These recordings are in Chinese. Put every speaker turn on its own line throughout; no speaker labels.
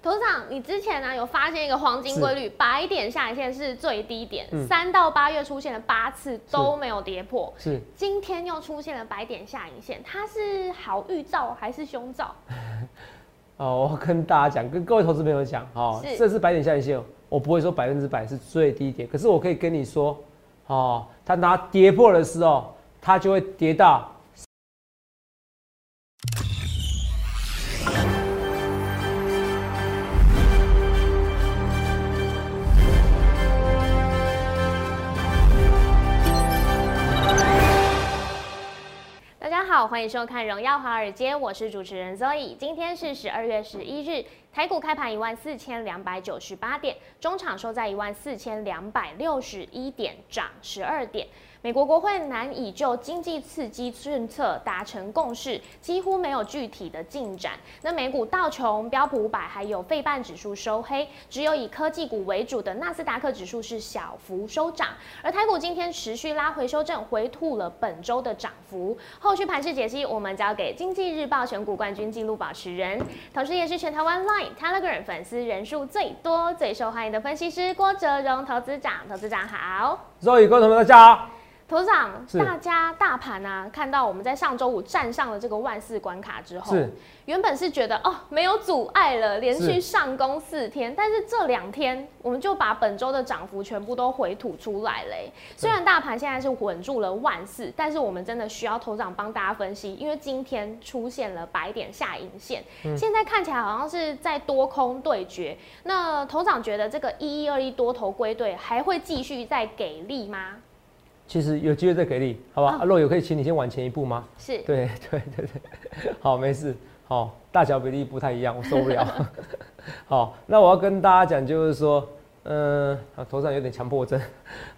董事长，你之前呢有发现一个黄金规律，白点下影线是最低点，三到八月出现了八次都没有跌破，
是
今天又出现了白点下影线，它是好预兆还是凶兆？
哦，我跟大家讲，跟各位投资朋友讲，哦，这是白点下影线，我不会说百分之百是最低点，可是我可以跟你说，哦，它拿跌破的时候，它就会跌到。
好，欢迎收看《荣耀华尔街》，我是主持人 Zoe。今天是十二月十一日，台股开盘一万四千两百九十八点，中场收在一万四千两百六十一点，涨十二点。美国国会难以就经济刺激政策达成共识，几乎没有具体的进展。那美股道琼、标普五百还有费半指数收黑，只有以科技股为主的纳斯达克指数是小幅收涨。而台股今天持续拉回修正，回吐了本周的涨幅。后续盘势解析，我们交给经济日报选股冠军纪录保持人，同时也是全台湾 Line、Telegram 粉丝人数最多、最受欢迎的分析师郭哲荣投资长。投资长好
，Zoe 观众们大家好。
头长，大家大盘啊，看到我们在上周五站上了这个万四关卡之后，原本是觉得哦没有阻碍了，连续上攻四天，但是这两天我们就把本周的涨幅全部都回吐出来嘞。虽然大盘现在是稳住了万四，但是我们真的需要头长帮大家分析，因为今天出现了白点下影线，现在看起来好像是在多空对决。那头长觉得这个一一二一多头归队还会继续再给力吗？
其实有机会再给力，好吧？阿若有可以请你先往前一步吗？
是，
对对对 对，好，没事，好，大小比例不太一样，我受不了。好，那我要跟大家讲，就是说，嗯，头上有点强迫症。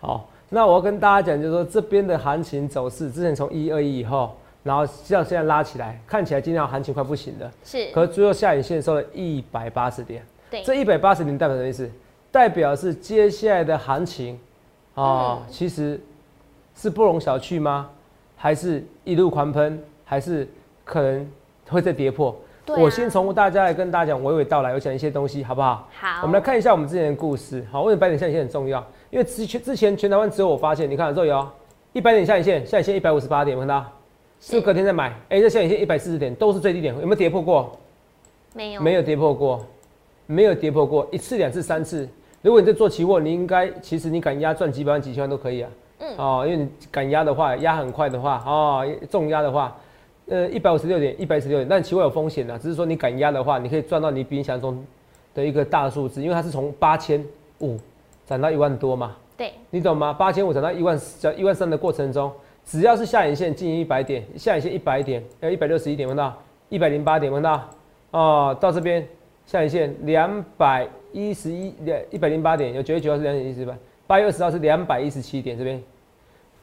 好，那我要跟大家讲，就是说这边的行情走势，之前从一二一以后，然后像现在拉起来，看起来今天行情快不行了。
是，
可是最后下影线收了一百八十点。
对，
这一百八十点代表什么意思？代表是接下来的行情啊，其实。是不容小觑吗？还是一路狂喷？还是可能会再跌破？我先从大家来跟大家讲，娓娓道来，我讲一些东西，好不好？
好。
我们来看一下我们之前的故事。好，为什么百点下影线很重要？因为之前之前全台湾只有我发现，你看这里哦，一百点下影线，下影线一百五十八点，看到？是不是隔天再买？哎，这下影线一百四十点都是最低点，有没有跌破过？
没有，
没有跌破过，没有跌破过一次、两次、三次。如果你在做期货，你应该其实你敢压赚几百万、几千万都可以啊。嗯哦，因为你敢压的话，压很快的话，哦，重压的话，呃，一百五十六点，一百十六点，但期货有风险的，只是说你敢压的话，你可以赚到你比你想象中的一个大数字，因为它是从八千五涨到一万多嘛。
对，
你懂吗？八千五涨到一万，涨一万三的过程中，只要是下影线近一百点，下影线一百点，要一百六十一点，闻到一百零八点，闻到哦，到这边下影线两百一十一两一百零八点，有九月九号是两点一十八。八月二十号是两百一十七点，这边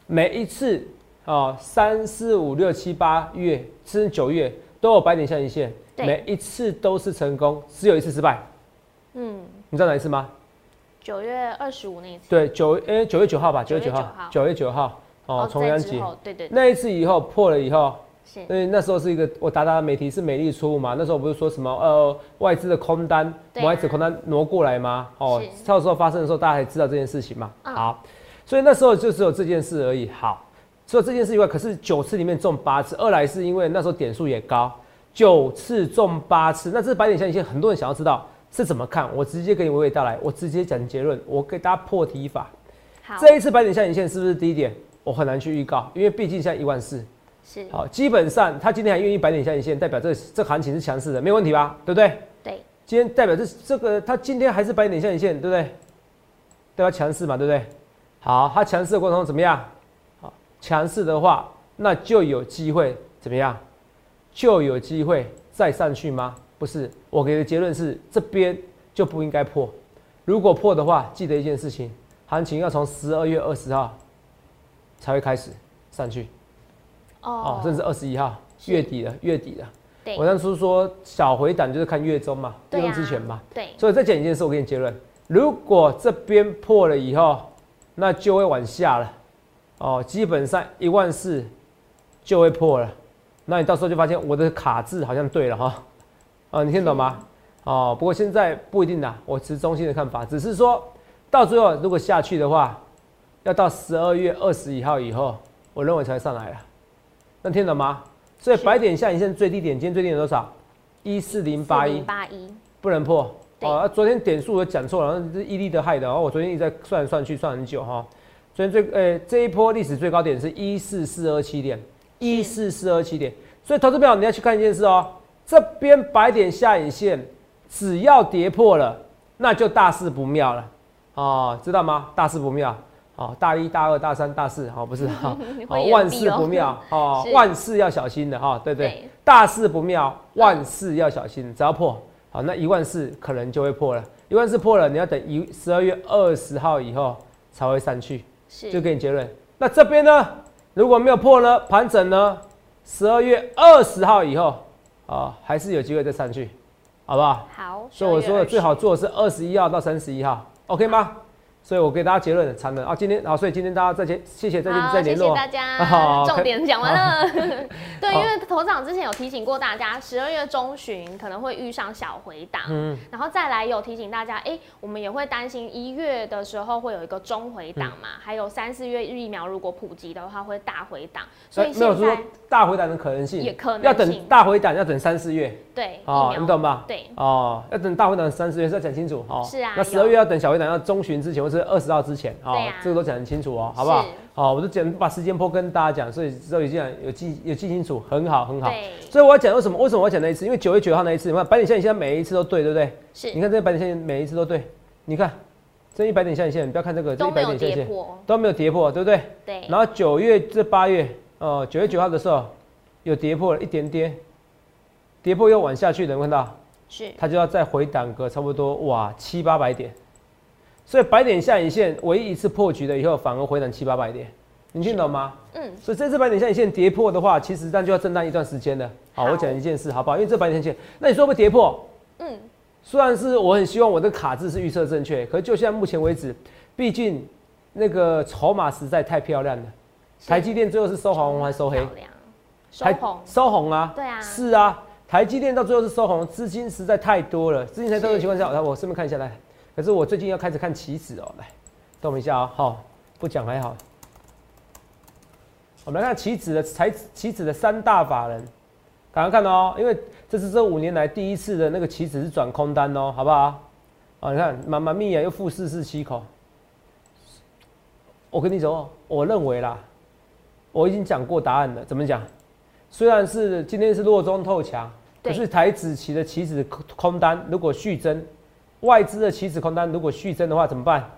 每一次啊，三四五六七八月甚至九月都有白点下影线，每一次都是成功，只有一次失败。嗯，你知道哪一次吗？
九月二十五那一次。
对，九诶九月九号吧，九月九号，九月九号
哦，重阳节。对对。
那一次以后破了以后。因为那时候是一个我达达的媒体是美丽出物嘛，那时候不是说什么呃外资的空单，外资空单挪过来吗？哦，到时候发生的时候大家才知道这件事情嘛。好，所以那时候就只有这件事而已。好，除了这件事以外，可是九次里面中八次，二来是因为那时候点数也高，九次中八次，那这是白点下影线，很多人想要知道是怎么看，我直接给你娓娓道来，我直接讲结论，我给大家破题法。
好，
这一次白点下影线是不是低点？我很难去预告，因为毕竟现在一万四。
是
好，基本上他今天还愿意摆点下影线，代表这这行情是强势的，没有问题吧？对不对？
对。
今天代表这这个他今天还是摆点下影线，对不对？代表强势嘛，对不对？好，他强势的过程中怎么样？好，强势的话，那就有机会怎么样？就有机会再上去吗？不是，我给的结论是这边就不应该破。如果破的话，记得一件事情，行情要从十二月二十号才会开始上去。哦，甚至二十一号月底了，月底了。
对，
我当初说小回档就是看月中嘛，月中之前嘛。
对。
所以再讲一件事，我给你结论：如果这边破了以后，那就会往下了。哦，基本上一万四就会破了。那你到时候就发现我的卡字好像对了哈。啊，你听懂吗？哦，不过现在不一定啦，我持中性的看法，只是说到最后如果下去的话，要到十二月二十一号以后，我认为才上来了。那听懂吗？所以白点下影线最低点，今天最低点多少？一四零八一，
八一
不能破。
对
哦，昨天点数我讲错了，然后是伊利的害的，然后我昨天一直在算来算去，算很久哈。昨天最呃、这一波历史最高点是一四四二七点，一四四二七点。所以投资朋友你要去看一件事哦，这边白点下影线只要跌破了，那就大事不妙了哦，知道吗？大事不妙。哦，大一、大二、大三、大四，哦，不是哈，哦，万事不妙，哦，万事要小心的哈，对对。
对，
大事不妙，万事要小心，只要破，好，那一万四可能就会破了，一万四破了，你要等一十二月二十号以后才会上去，
是。
就给你结论。那这边呢，如果没有破呢，盘整呢，十二月二十号以后啊，还是有机会再上去，好不好？
好，
所以我说的最好做的是二十一号到三十一号，OK 吗？所以我给大家结论，长的啊，今天啊，所以今天大家再见，谢谢再见，再联络。
谢谢大家。
好
重点讲完了。对，
好
因为头长之前有提醒过大家，十二月中旬可能会遇上小回档，
嗯
然后再来有提醒大家，哎、我们也会担心一月的时候会有一个中回档嘛，还有三四月疫苗如果普及的话会大回档，所以
呃没有说
现在
大回档的可能性，
也可能
要等
性
大回档要等三四月
对
哦你懂吧？
对
哦，要等大回档三四月是要讲清楚哦。
是啊
那十二月要等小回档要中旬之前或是二十号之前哦
啊，
这个都讲很清楚哦，好不好
是？
好，我就讲把时间波跟大家讲，所以都已经有记有记清楚，很好很好。所以我要讲为什么为什么我要讲那一次？因为九月九号那一次，你看白点线现在每一次都对，对不对？
是
你看这白点线每一次都对，你看这一百点下影线，你不要看这个这一百点下影线都没有跌破，对不对？
对，
然后九月这八月，哦，九月九号的时候有跌破了一点点，跌破又往下去的，有没有看到？
是
它就要再回档个差不多哇七八百点，所以白点下影线唯一一次破局了以后，反而回档七八百点，你听懂吗？
嗯，
所以这次白点下影线跌破的话，其实这样就要震荡一段时间了。好，
好
我讲一件事好不好？因为这白点线，那你说会跌破？
嗯，
虽然是我很希望我的卡字是预测正确，可就现在目前为止，毕竟那个筹码实在太漂亮了。台积电最后是收红还是收黑？
收
台
红，
收红啊，
对啊
是啊，台积电到最后是收红，资金实在太多了，资金太多的情况下，来我顺便看一下来。可是我最近要开始看棋子哦，来，等我一下啊、好，不讲还好。我们来看棋子的财棋子的三大法人，赶快看哦，因为这是这五年来第一次的那个棋子是转空单哦，好不好？啊，你看满满密啊，又负四四七口。我跟你说，我认为啦，我已经讲过答案了，怎么讲？虽然是今天是弱中透强，可是台子棋的棋子空空单如果续增，外资的期指空单如果续增的话怎么办？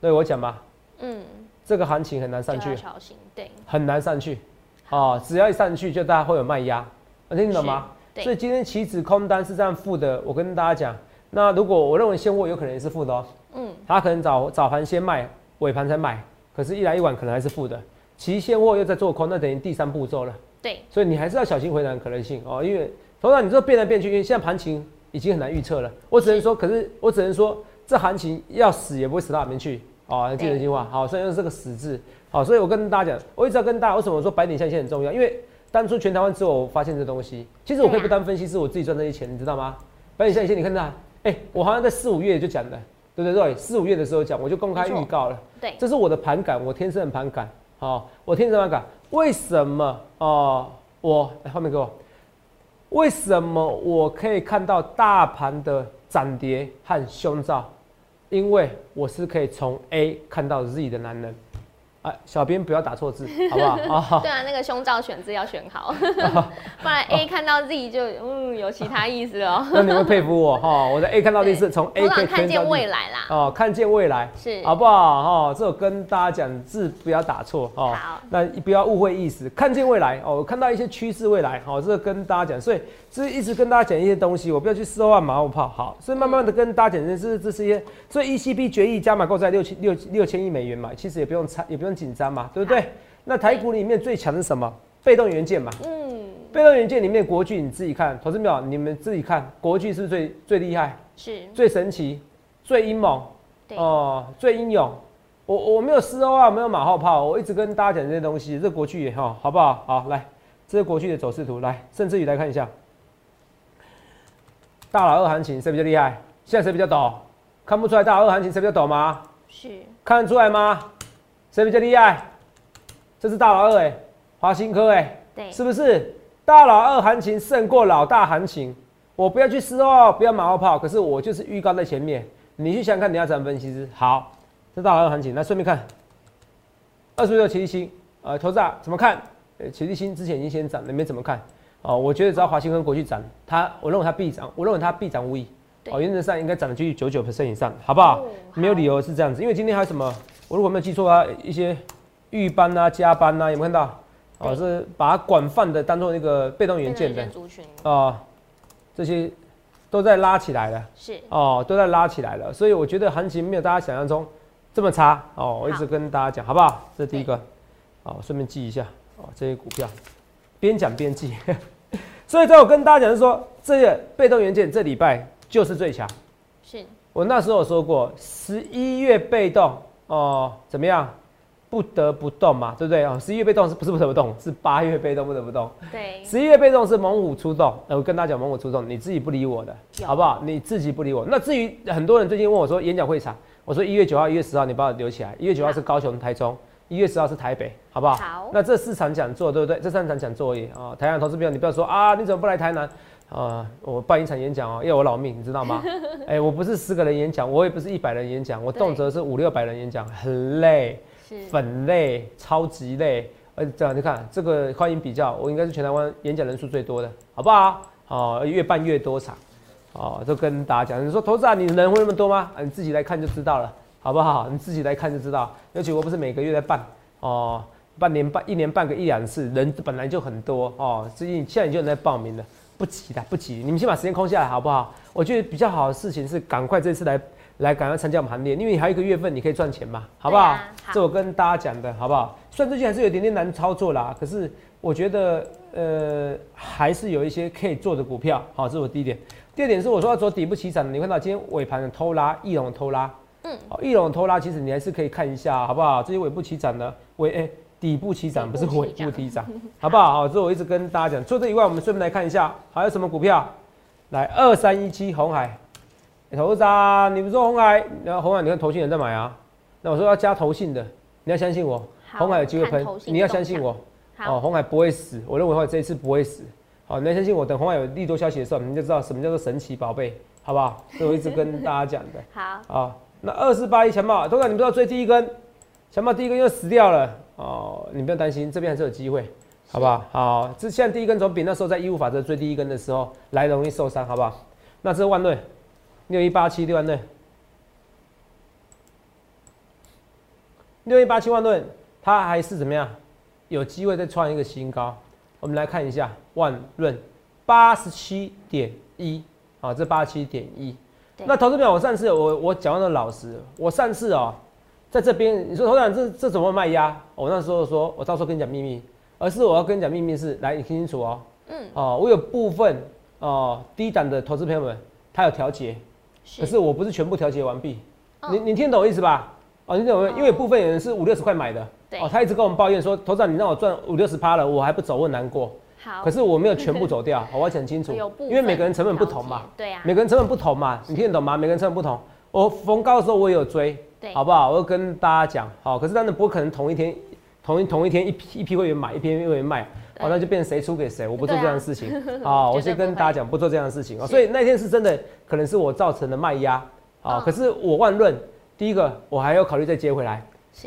对我讲吧，
嗯，
这个行情很难上去。
要，小心，对，
很难上去。哦，只要一上去就大家会有卖压，能听懂吗？
对。
所以今天期指空单是这样负的，我跟大家讲，那如果我认为现货有可能也是负的哦，
嗯，
它可能早早盘先卖，尾盘才买，可是一来一往可能还是负的，期现货又在做空，那等于第三步骤了。
对，
所以你还是要小心回档的可能性哦，因为头上你这变来变去，因为现在盘情已经很难预测了。我只能说，可是我只能说，这行情要死也不会死到哪边去哦。记得这句话，好，所以用这个死字，好，所以我跟大家讲，我一直要跟大家，为什么我说白点下线很重要？因为当初全台湾只有我发现这东西，其实我可以不当分析是，我自己赚这些钱，你知道吗？白点下线，你看到，哎、我好像在四五月就讲的，对不对？对，四五月的时候讲，我就公开预告了。
对，
这是我的盘感，我天生的盘感，好、我天生盘感。为什么哦、我来后面给我，为什么我可以看到大盘的涨跌和凶兆？因为我是可以从 A 看到 Z 的男人。哎，小编不要打错字，好不好？啊、
对啊，那个胸罩选字要选好，不然 A 看到 Z 就嗯有其他意思哦。
那你会佩服我哈、我的 A 看到 Z 是从 A
头
可以
看见未
来
来啦，
哦，看见未来。
是
好不好？哈、这我跟大家讲，字不要打错哦。
好
那不要误会意思，看见未来哦，我看到一些趋势未来，好、这个跟大家讲，所以这一直跟大家讲一些东西，我不要去四万马后炮，好，所以慢慢的跟大家讲，这是这是一些，所以 ECB 决议加码购债六千六六千亿美元嘛，其实也不用猜，也不用紧张嘛，对不对？那台股里面最强是什么？被动元件嘛，
嗯，
被动元件里面国巨你自己看，投资表你们自己看，国巨是不是最最厉害、
是，
最神奇、最英猛？
对，
哦，最英勇。我我没有四欧啊，没有马后炮，我一直跟大家讲这些东西。这国巨也好，好不好？好，来，这是国巨的走势图，来，甚至于来看一下。大佬二行情谁比较厉害？现在谁比较懂？看不出来大佬二行情谁比较懂吗？
是
看得出来吗？谁比较厉害？这是大佬二哎，华新科哎，
对，
是不是？大佬二行情胜过老大行情，我不要去失哦，不要马后炮。可是我就是预告在前面，你去想想看，你要怎么分析师？好，这大佬二行情，那顺便看二十六奇力星，呃，投资啊怎么看？呃，奇力新之前已经先涨，你们怎么看？哦，我觉得只要华兴跟国际涨，它我认为它必涨，我认为它必涨无疑。哦，原则上应该涨的几率九九 percent 以上，好不好？
哦
没有理由是这样子，因为今天还有什么？我如果没有记错啊，一些预班啊、加班啊，有没有看到？哦，是把它广泛的当做那个被动元件的
族群
哦，这些都在拉起来了
是
哦，都在拉起来了，所以我觉得行情没有大家想象中这么差哦。我一直跟大家讲，好不好？这是第一个，哦，顺便记一下哦，这些股票边讲边记。所以在我跟大家讲是说，这个被动元件这礼拜就是最强。
是
我那时候说过，十一月被动哦、怎么样？不得不动嘛，对不对？哦，十一月被动是不是不得不动？是八月被动不得不动。
对
十一月被动是猛虎出动，呃，我跟大家讲猛虎出动，你自己不理我的，好不好？你自己不理我。那至于很多人最近问我说演讲会场，我说一月九号、一月十号你帮我留起来，一月九号是高雄、台中，一月十号是台北，好不好？
好
那这四场讲座对不对？这三场讲座而已啊。台湾投资朋友，你不要说啊，你怎么不来台南？啊，我办一场演讲哦，要我老命，你知道吗？哎、我不是十个人演讲，我也不是一百人演讲，我动辄是五六百人演讲，很累。
是
很累，超级累。呃，这样你看这个欢迎比较，我应该是全台湾演讲人数最多的，好不好？哦，越办越多场，哦，都跟大家讲。你说投资啊，你人会那么多吗？啊，你自己来看就知道了，好不好？你自己来看就知道。尤其我不是每个月在办，哦，半年办一年办个一两次，人本来就很多哦，最近现在你就有人在报名了，不急的，不急，你们先把时间空下来，好不好？我觉得比较好的事情是赶快这次来来赶快参加我们行列，因为你还有一个月份你可以赚钱嘛，好不好？
对啊好
这我跟大家讲的好不好？虽然最近还是有一点点难操作啦，可是我觉得呃还是有一些可以做的股票，好，这是我第一点。第二点是我说要走底部起涨，你看到今天尾盘的偷拉，翼龙偷拉，
嗯，
好，翼龙偷拉，其实你还是可以看一下，好不好？这些尾部起涨的尾哎、底部起涨不是尾
部起涨
好不好？好，这我一直跟大家讲。除了这以外，我们顺便来看一下还有什么股票，来二三一七红海，欸投资啊，你不是说红海，然后红海你看投信人在买啊，那我说要加投信的，你要相信我，
好
红海有机会喷你要相信我。
好
哦，红海不会死，我认为红海这一次不会死。好，你要相信我，等红海有利多消息的时候，你就知道什么叫做神奇宝贝，好不好？这我一直跟大家讲的。
好
啊，那二四八一强茂，通常你不知道追第一根，强茂第一根又死掉了哦，你不用担心，这边还是有机会，好不好？好，这现在第一根总比那时候在义务法则追第一根的时候来容易受伤，好不好？那这万润六一八七六万润，六一八七万润，它还是怎么样？有机会再创一个新高。我们来看一下万润八十七点一啊，这八十七点一。
对
那投资表，我上次我我讲的老实，我上次哦，在这边你说投资长这这怎么卖压？我那时候说，我到时候跟你讲秘密，而是我要跟你讲秘密是，来你听清楚哦，
嗯
哦，我有部分哦低档的投资朋友们，他有调节，可是我不是全部调节完毕，
嗯
你你听懂我意思吧？哦，你听懂没？
哦
因为部分人是五六十块买的，
对
哦，他一直跟我们抱怨说，头长你让我赚五六十趴了，我还不走，我很难过。
好
可是我没有全部走掉，我要讲清楚因为每个人成本不同嘛，
对啊
每个人成本不同嘛，你听得懂吗？每个人成本不同，我逢高的时候我也有追，
对
好不好？我会跟大家讲，好，可是当然不可能同一天，同一同一天一批一批会员买，一批会员卖，哦，那就变成谁出给谁，我不做这样的事情，好，我先跟大家讲，不做这样的事情哦。
是
所以那天是真的，可能是我造成的卖压，啊，
嗯
可是我万润，第一个我还要考虑再接回来。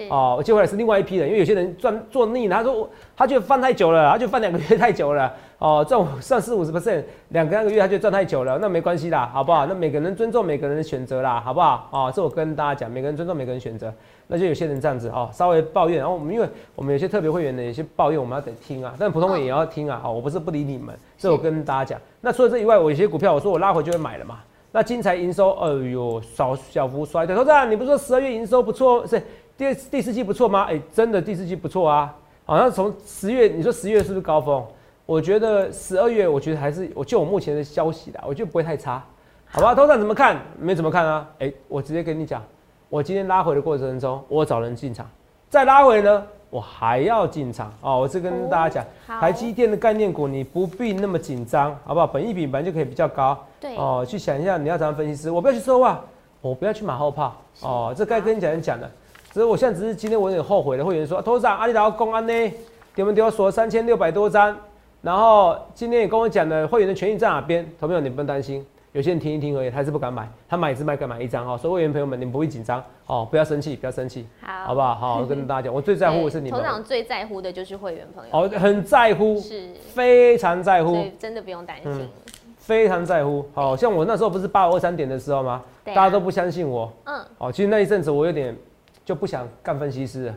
哦，我接回来是另外一批人，因为有些人赚做腻了，他说我他觉得放太久了，他就放两个月太久了，哦，赚上四五十 percent，两个那个月他就赚太久了，那没关系啦，好不好？那每个人尊重每个人的选择啦，好不好？哦，这我跟大家讲，每个人尊重每个人选择，那就有些人这样子哦，稍微抱怨，然后我们因为我们有些特别会员的有些抱怨，我们要得听啊，但普通会员也要听啊，哦，我不是不理你们，这我跟大家讲。那除了这以外，我有些股票我说我拉回就会买了嘛。那金财营收，哎呦，小小幅衰退。投资人，你不是说十二月营收不错，是第第四季不错吗？哎、真的第四季不错啊。好像从十月，你说十月是不是高峰？我觉得十二月，我觉得还是，我就我目前的消息啦，我觉得不会太差，好吧？通常怎么看？没怎么看啊？哎、我直接跟你讲，我今天拉回的过程中，我找人进场，再拉回呢，我还要进场哦。我是跟大家讲，
好
台积电的概念股你不必那么紧张，好不好？本益比本来就可以比较高，
对
哦，去想一下你要怎样分析师，我不要去说话，我不要去马后炮哦，这该跟你讲人讲的。只是我现在只是今天我有点后悔了，会员说，头长阿里达公安呢，给我锁三千六百多张，然后今天也跟我讲了会员的权益在哪边，投朋友你不用担心。有些人听一听而已，还是不敢买，他买一只卖敢买一张哈。所以会员朋友们，你们不会紧张哦，不要生气，不要生气，
好，
好不好？好，我跟大家讲，我最在乎的是你们
头，长最在乎的就是会员朋友，
哦，很在乎，
是，
非常在乎
所，以真的不用担心
嗯。非常在乎。好像我那时候不是八五二三点的时候吗？
啊
大家都不相信我。
嗯，
哦，其实那一阵子我有点就不想干分析师了，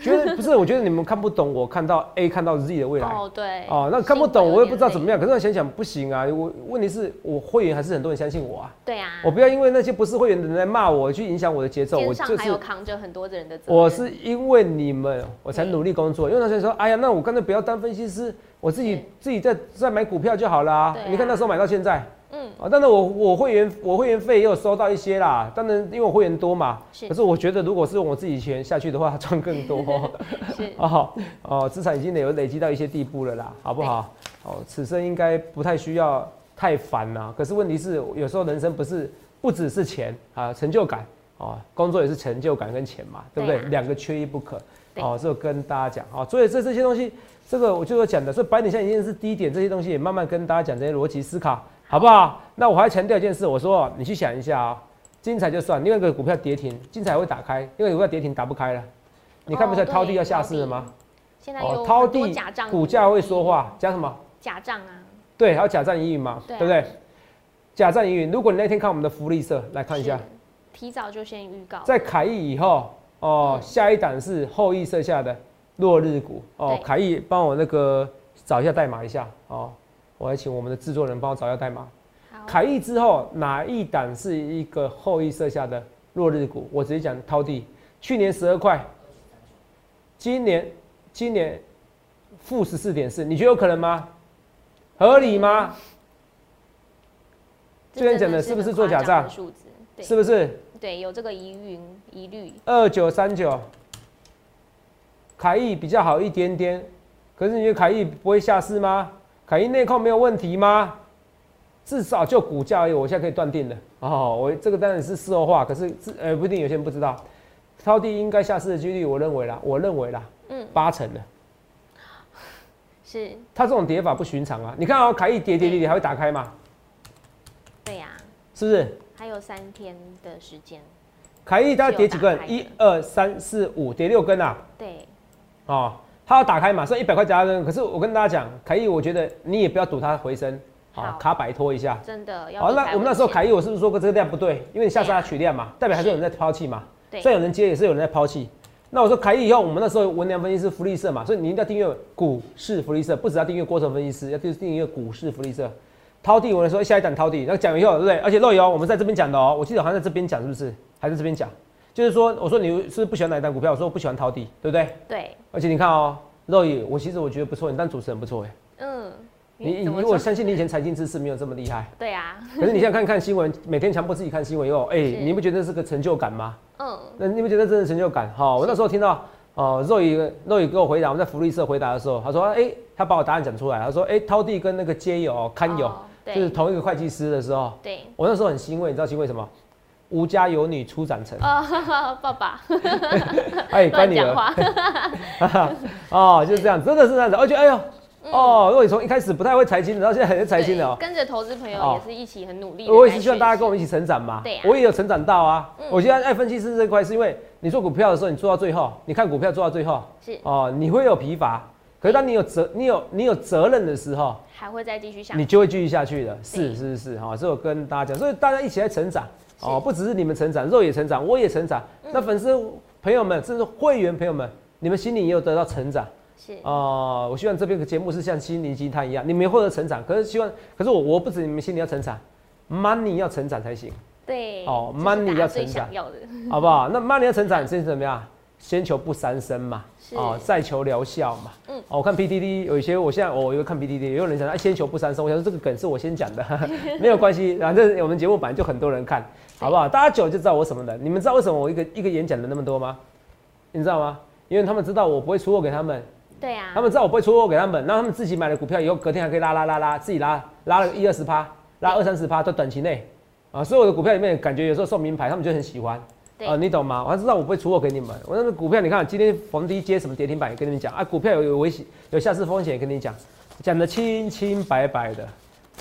觉得不是，我觉得你们看不懂我看到 A 看到 Z 的未来。
哦，对，
哦，那看不懂，我也不知道怎么
样。
可是我想想不行啊，我问题是我会员还是很多人相信我啊。
对啊，
我不要因为那些不是会员的人来骂我，去影响我的节奏。我就是
上还有扛着很多的人的责任。
我是因为你们我才努力工作。因为那些人说，哎呀，那我干脆不要当分析师，我自己自己在在买股票就好了。
对啊
你看那时候买到现在。
嗯，
啊，当然我我会员我会员费也有收到一些啦，当然因为我会员多嘛，
是
可是我觉得如果是用我自己钱下去的话，赚更多
是
哦哦，资产已经有累积到一些地步了啦，好不好？哦，此生应该不太需要太烦啦。可是问题是，有时候人生不是不只是钱啊，成就感哦，工作也是成就感跟钱嘛，对不对？两个缺一不可。
对
哦，这个跟大家讲哦，所以这这些东西，这个我就说讲的，所以白点现在已经是低点，这些东西也慢慢跟大家讲这些逻辑思考，好不好？那我还强调一件事，我说你去想一下啊、精彩就算，另外一个股票跌停，精彩会打开，另外一个股票跌停打不开了，你看不出来
哦
涛地要下市了吗？
现在有
涛地
假账，
股价会说，话，讲什么？
假账啊，
对，还有假账疑云嘛，
对啊
对不对？假账疑云，如果你那天看我们的福利社，来看一下，
提早就先预告，
在凯翼以后，哦，
嗯
下一档是后羿设下的落日股，哦
对，
凯翼帮我那个找一下代码一下，哦，我还请我们的制作人帮我找一下代码。
好，
凯翼之后哪一档是一个后羿设下的落日股？我直接讲涛地，去年十二块，今年今年负十四点四，你觉得有可能吗？合理吗？
这
之前讲的是不是做假账？是不是？
对，有这个疑云疑虑，
二九三九，凯翼比较好一点点，可是你觉得凯翼不会下市吗？凯翼内控没有问题吗？至少就股价而已，我现在可以断定了。哦，我这个当然是事后话，可是是呃不一定，有些人不知道。超低应该下市的几率，我认为啦，我认为啦，
嗯，
八成的。
是
它这种跌法不寻常啊！你看哦，凯翼跌跌跌跌还会打开吗？
对呀，
是不是？
还有三天的时间，
凯翼大概跌几根一二三四五，跌六根啊！
对，
哦，它要打开嘛，剩一百块加扔。可是我跟大家讲，凯翼，我觉得你也不要赌它回升，好、卡摆脱一下。
真的要
好，那我们那时候凯翼，我是不是说过这个量不对？因为你下次它取量嘛，代表还是有人在抛弃嘛。
对
虽然有人接，也是有人在抛弃。那我说凯翼以后，我们那时候文良分析师福利社嘛，所以你一定要订阅股市福利社，不只要订阅郭成分析师，要订订阅股市福利社。掏地，我们说下一档掏地，那讲以后对不对？而且漏油我们在这边讲的哦，我记得好像在这边讲是不是？还在这边讲，就是说我说你是不是不喜欢哪一档股票？我说我不喜欢掏地，对不对？
对，
而且你看哦，肉爷，我其实我觉得不错，你当主持人不错哎。
嗯，
你如果相信你以前财经知识没有这么厉害，
对啊，
可是你现在看看新闻，每天强迫自己看新闻以后，哎、
是
你不觉得是个成就感吗？
嗯，
那你不觉得真的成就感？哈，我那时候听到哦，肉爷肉爷给我回答，我们在福利社回答的时候，他说，哎、他把我答案讲出来，他说，哎、涛弟跟那个街友哦堪友、
哦
就是同一个会计师的时候，
对，
我那时候很欣慰，你知道欣慰什么？吴家有女初长成，
哦，爸爸
哎，关
乱
女儿，哦，就是这样，真的是这样子，而且哎呦，哦，如果你从一开始不太会财经，然后现在很会财经的哦。
跟着投资朋友
哦
也是一起很努力。
我也是希望大家跟我们一起成长嘛。
对啊
我也有成长到啊。
嗯
我现在爱分析师这块是因为你做股票的时候，你做到最后，你看股票做到最后，
是
哦，你会有疲乏。可是当你有责，你有你有责任的时候，
还会再继续下
你就会继续下去的。是
对
是是，哈，这我跟大家讲，所以大家一起来成长哦，不只是你们成长，肉也成长，我也成长。
嗯
那粉丝朋友们，甚至会员朋友们，你们心里也有得到成长。
是
哦、我希望这边的节目是像心灵鸡汤一样，你们也获得成长。可是希望，可是我我不止你们心里要成长，money 要成长才行，
对
哦 money 要成长
要的，
好不好？那 money 要成长先怎么样？先求不三生嘛，哦，再求疗效嘛。
嗯
哦，我看 PDD 有一些，我现在我有看 PDD，也有人讲，哎，先求不三生。我想说这个梗是我先讲的，没有关系，反正我们节目本来就很多人看，好不好？大家久了就知道我什么人。你们知道为什么我一个一个演讲的那么多吗？你知道吗？因为他们知道我不会出货给他们，
对啊，
他们知道我不会出货给他们，那他们自己买了股票以后，隔天还可以拉拉拉拉，自己拉拉了一二十趴，拉二三十趴，在短期内啊，所有的股票里面感觉有时候送名牌，他们就很喜欢。啊，你懂吗？我知道我不会出货给你们。我那个股票，你看今天逢低接什么跌停板，也跟你们讲啊。股票有有危险，有下市风险，也跟你讲，讲的清清白白的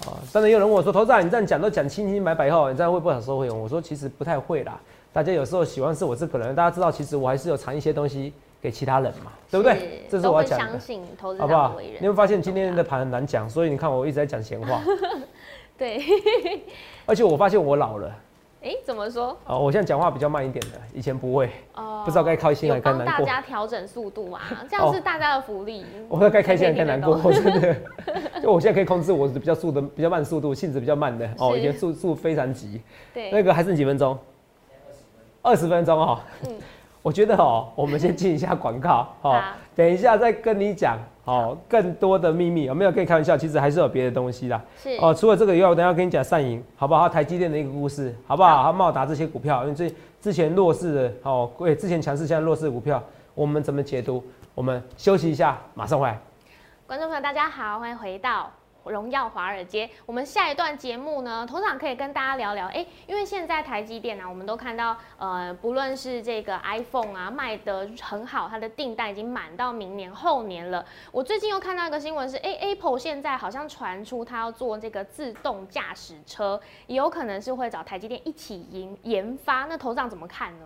啊。当然有人问我说，投资你这样讲都讲清清白白后，你这样会不会收回？我说其实不太会啦。大家有时候喜欢是我这个人，大家知道其实我还是有藏一些东西给其他人嘛，对不对？这是我要讲的，
好不好？
你会发现今天的盘很难讲，所以你看我一直在讲闲话。
对，
而且我发现我老了。
哎，怎么说？
哦，我现在讲话比较慢一点的，以前不会。哦，不知道该开心还是该难过。
大家调整速度嘛，这样是大家的福利。
我不知道该开心还是该难过，真的。就我现在可以控制我比较速的比较慢速度，性子比较慢的。哦，以前速速非常急。
对。
那个还剩几分钟？二十分钟哦。嗯。我觉得哦，我们先进一下广告。好。等一下再跟你讲。哦，更多的秘密有没有跟你开玩笑？其实还是有别的东西的。
是
哦，除了这个以外，我等下跟你讲上影，好不好？台积电的一个故事，好不好？还有茂达这些股票，因为最之前弱势的，哦，对，之前强势，现在弱势的股票，我们怎么解读？我们休息一下，马上回来。
观众朋友，大家好，欢迎回到。荣耀华尔街，我们下一段节目呢，头场可以跟大家聊聊，哎，因为现在台积电啊，我们都看到，呃，不论是这个 iPhone 啊，卖得很好，它的订单已经满到明年后年了。我最近又看到一个新闻是，哎，Apple 现在好像传出它要做这个自动驾驶车，也有可能是会找台积电一起研研发。那头长怎么看呢？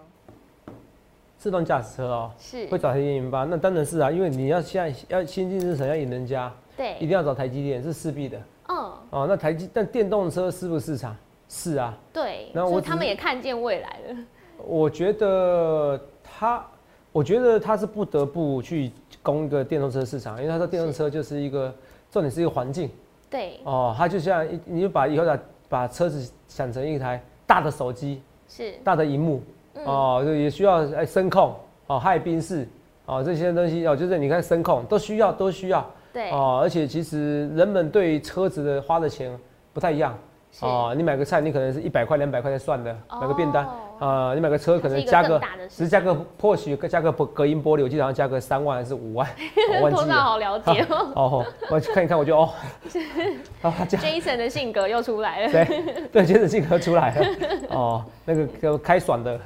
自动驾驶车哦，
是
会找台积电研发，那当然是啊，因为你要现在要先进日程要赢人家。
对，
一定要找台积电是势必的。嗯，哦，那台积但电动车是不是市场？是啊。
对，那我他们也看见未来了。
我觉得他，我觉得他是不得不去攻一个电动车市场，因为他说电动车就是一个重点是一个环境。
对。
哦，他就像一，你就把以后把把车子想成一台大的手机，
是
大的荧幕，哦，就也需要哎声控，哦，害宾式，哦这些东西哦，就是你看声控都需要，都需要。
对
哦，而且其实人们对车子的花的钱不太一样哦。你买个菜，你可能是一百块、两百块在算的，买个便当啊。你买个车，可能加个只是加个或许加个隔音玻璃，我记得好像加个三万还是五万，
我忘记了。好了解
哦。我去看一看，我就哦。
Jason 的性格又出来了。
对对，Jason 性格出来了。哦，那个就开爽的，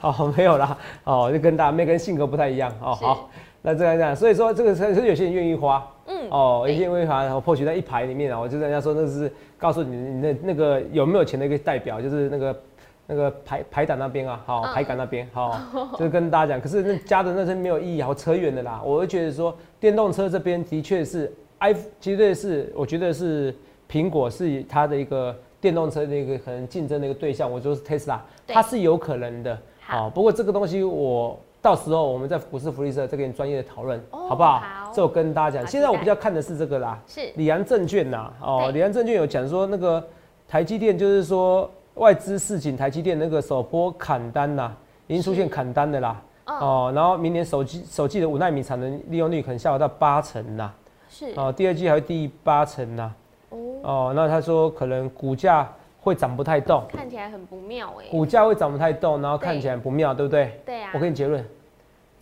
哦，没有啦。哦，就跟大家每个人性格不太一样哦。好。那这样这样，所以说这个车是有些人愿意花，嗯，哦，有些人愿意花，然后或许在一排里面啊，我就人家说那是告诉你你那那个有没有钱的一个代表，就是那个那个排排档那边啊，好排杆那边，好，就是跟大家讲，可是那加的那些没有意义，好扯远的啦。我会觉得说电动车这边的确是 i，绝对是我觉得是苹果是它的一个电动车的一个可能竞争的一个对象，我说是 Tesla，它是有可能的，好，不过这个东西我。到时候我们在股市福利社再跟你专业的讨论，好不好？
好，
这我跟大家讲。现在我比较看的是这个啦，
是
里安证券呐。哦，里安证券有讲说那个台积电，就是说外资市井台积电那个首波砍单呐，已经出现砍单的啦。哦，然后明年手机手机的五纳米产能利用率可能下滑到八成呐。
是
哦，第二季还会低八成呐。哦哦，那他说可能股价。会涨不太动，
看起来很不妙哎。
股价会涨不太动，然后看起来不妙，对不对？
对啊。
我给你结论，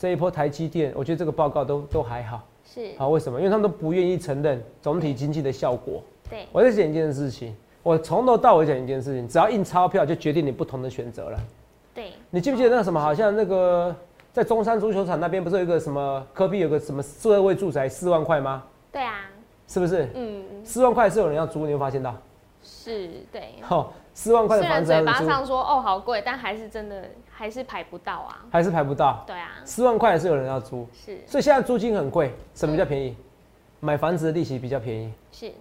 这一波台积电，我觉得这个报告都都还好。
是。
好，为什么？因为他们都不愿意承认总体经济的效果。
对。
我在讲一件事情，我从头到尾讲一件事情，只要印钞票就决定你不同的选择了。
对。
你记不记得那个什么？好像那个在中山足球场那边不是有一个什么科比有个什么社位住宅四万块吗？
对啊。
是不是？嗯。四万块是有人要租，你有发现到？
是对，
好，四万块的房子，
嘴巴上说哦好贵，但还是真的还是排不到啊，
还是排不到。
对啊，
四万块还是有人要租，
是，
所以现在租金很贵，什么叫便宜？买房子的利息比较便宜，
是，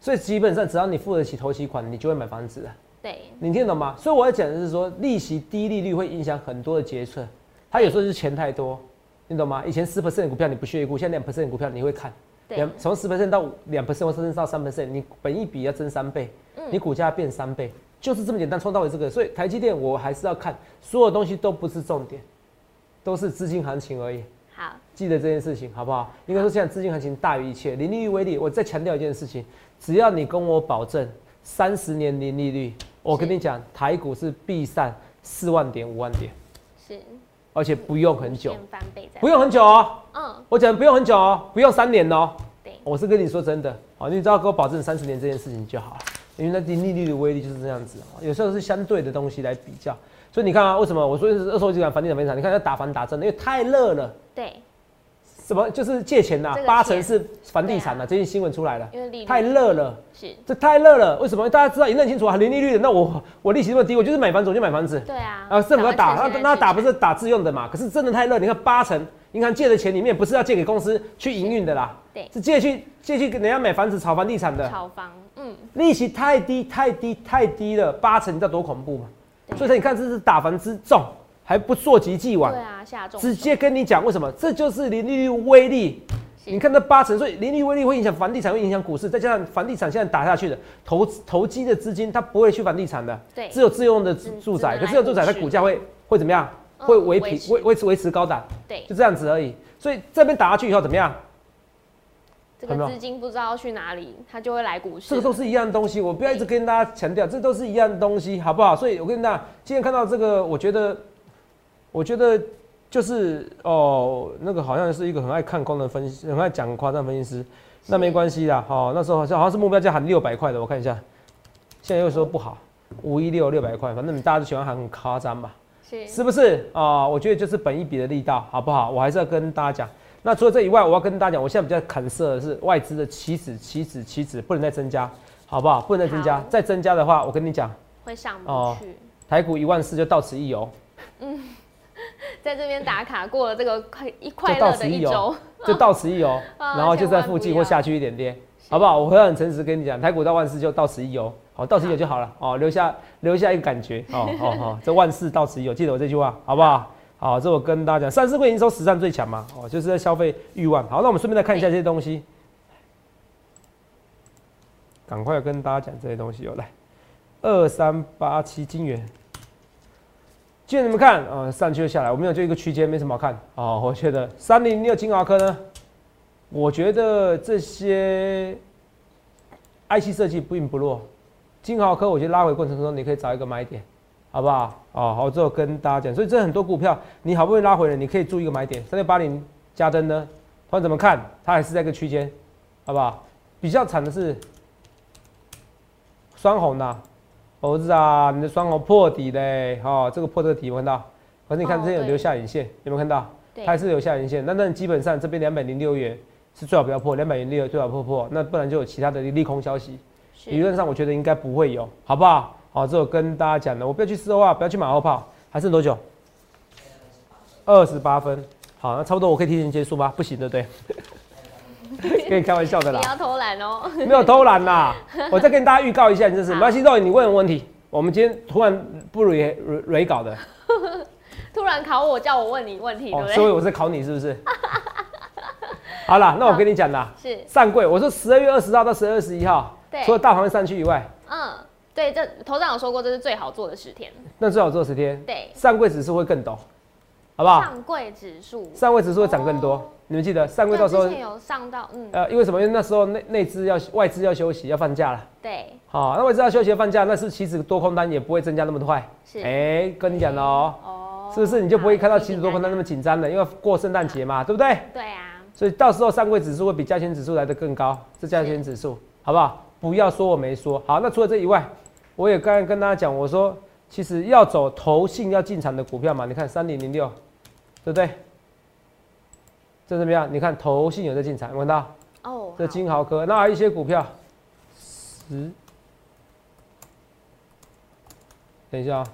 所以基本上只要你付得起头期款，你就会买房子了。
对，
你听懂吗？所以我要讲的是说，利息低利率会影响很多的决策，它有时候是钱太多，你懂吗？以前四 percent 股票你不屑一顾，现在两 percent 股票你会看。
两
从十 percent 到两 percent 或甚至到三 percent，你本一比要增三倍，你股价变三倍，就是这么简单，冲到尾这个。所以台积电我还是要看，所有东西都不是重点，都是资金行情而已。
好，
记得这件事情好不好？应该说现在资金行情大于一切，零利率为例，我再强调一件事情，只要你跟我保证三十年零利率，我跟你讲，台股是必上四万点五万点。
是。
而且不用很久，
翻倍
不用很久哦。
嗯，
我讲不用很久哦，不用三年哦。
对，
我是跟你说真的，哦，你只要给我保证三十年这件事情就好了，因为那低利率的威力就是这样子，啊有时候是相对的东西来比较。所以你看啊，为什么我说是二手机场、房地产、房地产？你看要打房打真的，因为太热了。
对，
什么就是借钱呐、
这个
八成是房地产呐、最近新闻出来了，
因为利率。
太热了，
是，
这太热了。为什么？大家知道，赢得很清楚啊，零利率的，那我 我利息那么低，我就是买房子，我就买房子。
对啊，
啊，政府要打，那那打不是打自用的嘛？可是真的太热，你看八成银行借的钱里面不是要借给公司去营运的啦，
对。
是借去借去给人家买房子炒房地产的，
炒房，嗯，
利息太低太低太低了，八成你知道多恐怖吗？所以说你看这是打房之重，还不溯及既往
对，啊，下重
直接跟你讲为什么？这就是零利率威力。你看这八成，所以零利率威力会影响房地产，会影响股市，再加上房地产现在打下去的投投机的资金，它不会去房地产的，
对
只有自用的住宅。可自用住宅它
股
价会会怎么样？
嗯
会维持
维持
维维持维持高档，
对
就这样子而已。所以这边打下去以后怎么样？
这个资金不知道去哪里，它就会来股市。
这个都是一样的东西，我不要一直跟大家强调，这都是一样的东西，好不好？所以我跟大家今天看到这个，我觉得，我觉得就是哦，那个好像是一个很爱看功能分析，很爱讲夸张分析师，那没关系啦，好、那时候好像好像是目标价喊六百块的，我看一下，现在又说不好，五一六六百块，反正大家都喜欢喊很夸张吧。
是
是不是啊、我觉得就是本一笔的力道，好不好？我还是要跟大家讲。那除了这以外，我要跟大家讲，我现在比较砍色的是外资的期指、期指、期指不能再增加，好不好？不能再增加，再增加的话，我跟你讲，
会上
哦
不去。
台股一万四就到此一游，
在这边打卡过了这个快一快
到
乐的一周
就到此一游，
啊
然后就在附近或下
去。
一点点，好不好？我会很诚实跟你讲，台股到万事就到此一游，好，到此一游就好了，哦，留下留下一个感觉，哦哦哦，这万事到此一游，记得我这句话，好不好？好，这我跟大家讲，三四会营收史上最强嘛，哦，就是在消费欲望。好，那我们顺便再看一下这些东西，赶快跟大家讲这些东西哦，来，二三八七金元。今天你们看，呃，上去又下来，我们有就一个区间，没什么好看哦。我觉得三零六金华科呢，我觉得这些 IC 设计并不弱，金豪科我觉得拉回过程中你可以找一个买点，好不好？哦，好，之后跟大家讲，所以这很多股票你好不容易拉回了，你可以注意一个买点。三六八零加灯呢，不管怎么看，它还是在一个区间，好不好？比较惨的是双红的、猴子啊，你的双红破底嘞，哦，这个破这个底有有看到？可是你看这有留下影线，有没有看到？
对
它还是有下影线，那那基本上这边两百零六元是最好不要破，两百零六最好破破，那不然就有其他的利空消息。理论上我觉得应该不会有，好不好？好，这我跟大家讲的，我不要去事后啊，不要去马后炮，还剩多久？二十八分，好，那差不多我可以提前结束吗？不行，对不对？跟你开玩笑的啦，
你要偷懒哦。
没有偷懒啦，我再跟大家预告一下，就是没关系，肉你问的问题，我们今天突然不蕊蕊蕊稿的，
突然考我，叫我问你问题，对
哦，
不对？
所以我在考你是不是？好啦，那我跟你讲啦，
是，
上柜，我说十二月二十号到十二月二十一号，
对。
除了大盘上去以外，
嗯，对，这头上有说过，这是最好做的十天。
那最好做十天，
对，
上柜指数会更陡，好不好？
上柜指数，
上柜指数会涨更多，
哦
你们记得上柜到时候
有上到，嗯，
呃，因为什么？因为那时候内内资要外资要休息，要放假了。
对，
好，那外资要休息要放假，那是其实多空单也不会增加那么快。
是，
哎、跟你讲了哦，
哦
是不是你就不会看到
好
期指多空单那么紧张了？因为过圣诞节嘛，对不对？
对啊，
所以到时候上柜指数会比加权指数来的更高，这加权指数好不好？不要说我没说。好，那除了这以外，我也刚刚跟大家讲，我说其实要走投信要进场的股票嘛，你看三零零六，对不对？这怎么样？你看投信有在进场，有没有看到？
哦，
这金豪科，那还有一些股票，十，等一下啊、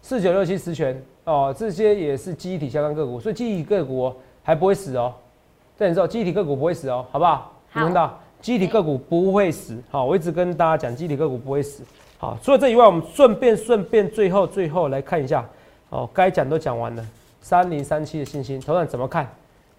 四九六七十全哦，这些也是记忆体相关个股，所以记忆体个股、哦、还不会死哦。这你知道，记忆体个股不会死哦，好不好？你
好
看到记忆体个股不会死，好，我一直跟大家讲，记忆体个股不会死。好，除了这以外，我们顺便顺便最后最后来看一下，哦，该讲都讲完了。三零三七的星星，头上怎么看？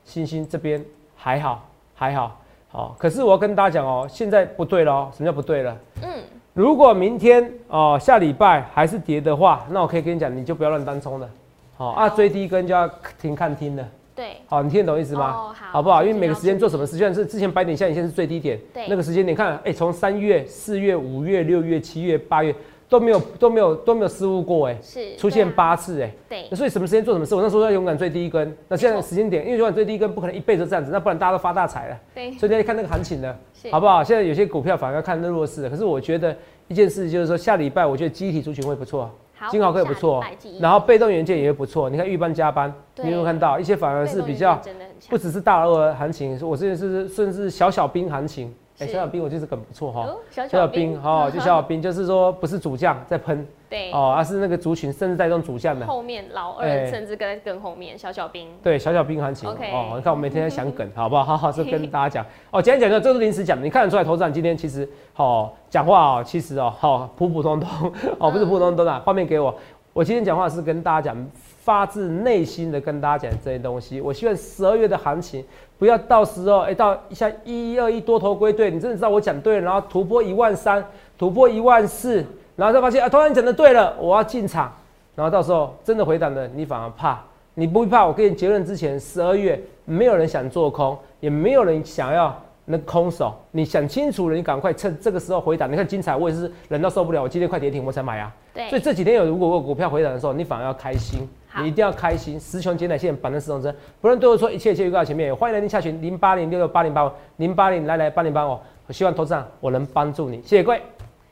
星星这边还好，还好，好。可是我要跟大家讲哦，现在不对了哦。什么叫不对了？
嗯，
如果明天哦下礼拜还是跌的话，那我可以跟你讲，你就不要乱单冲了。好啊，追低跟就要停看听了。
对，
好，你听得懂意思吗？
哦好
不好？因为每个时间做什么事，就像是之前白点下影线是最低点，
对
那个时间点看，哎、从三月、四月、五月、六月、七月、八月都没有都没有都没有失误过哎，
是
出现八次哎，
对
那所以什么时间做什么事？我那时候要勇敢追第一根，那现在时间点，因为勇敢追第一根不可能一辈子这样子，那不然大家都发大财了。
对
所以大家看那个行情的，
是
好不好？现在有些股票反而要看那弱势的，可是我觉得一件事就是说，下礼拜我觉得集体族群会不错，金豪科也不错然后被动元件也会不错。你看预班加班，你有没有看到一些反而是比较不只是大二行情，我这是甚至是小小兵行情。哎，
是
小小兵我觉得很不错哈，
哦小
小
兵
兵哈，就小小兵就是说不是主将在喷
对
哦，而是那个族群甚至带动主将的。
后面老
哎
二甚至跟跟后面小小兵，
对，小小兵行情
OK
哦，你看我每天在想梗，好不好？好好，是 跟大家讲哦。今天讲的这是临时讲的，你看得出来，投资长今天其实哦讲话哦，其实哦好普普通通哦，不是普普通通的。画面给我，我今天讲话是跟大家讲，发自内心的跟大家讲这些东西。我希望十二月的行情不要到时候哎到像一二一多头归队，你真的知道我讲对了，然后突破一万三，突破一万四，然后再发现啊，突然讲的对了，我要进场。然后到时候真的回档了，你反而怕，你不会怕。我给你结论之前，十二月没有人想做空，也没有人想要那空手。你想清楚了，你赶快趁这个时候回档。你看精彩，我也是忍到受不了，我今天快跌停我才买啊。
对
所以这几天有如果我股票回档的时候，你反而要开心，
好
你一定要开心。十穷减奶线，板凳始终针，不论对我说一切一切预告前面，欢迎来电下群零八零六六八零八五零八零来来八零八五。我希望投资上我能帮助你，谢谢各位。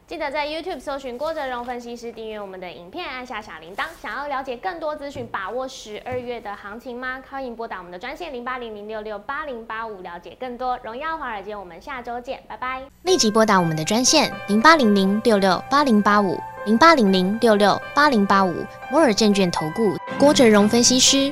记得在 YouTube 搜寻郭哲荣分析师，订阅我们的影片，按下小铃铛。想要了解更多资讯，把握十二月的行情吗？欢迎拨打我们的专线零八零零六六八零八五，了解更多。荣耀华尔街，我们下周见，拜拜。
立即拨打我们的专线零八零零六六八零八五零八零零六六八零八五摩尔证券投顾郭哲荣分析师。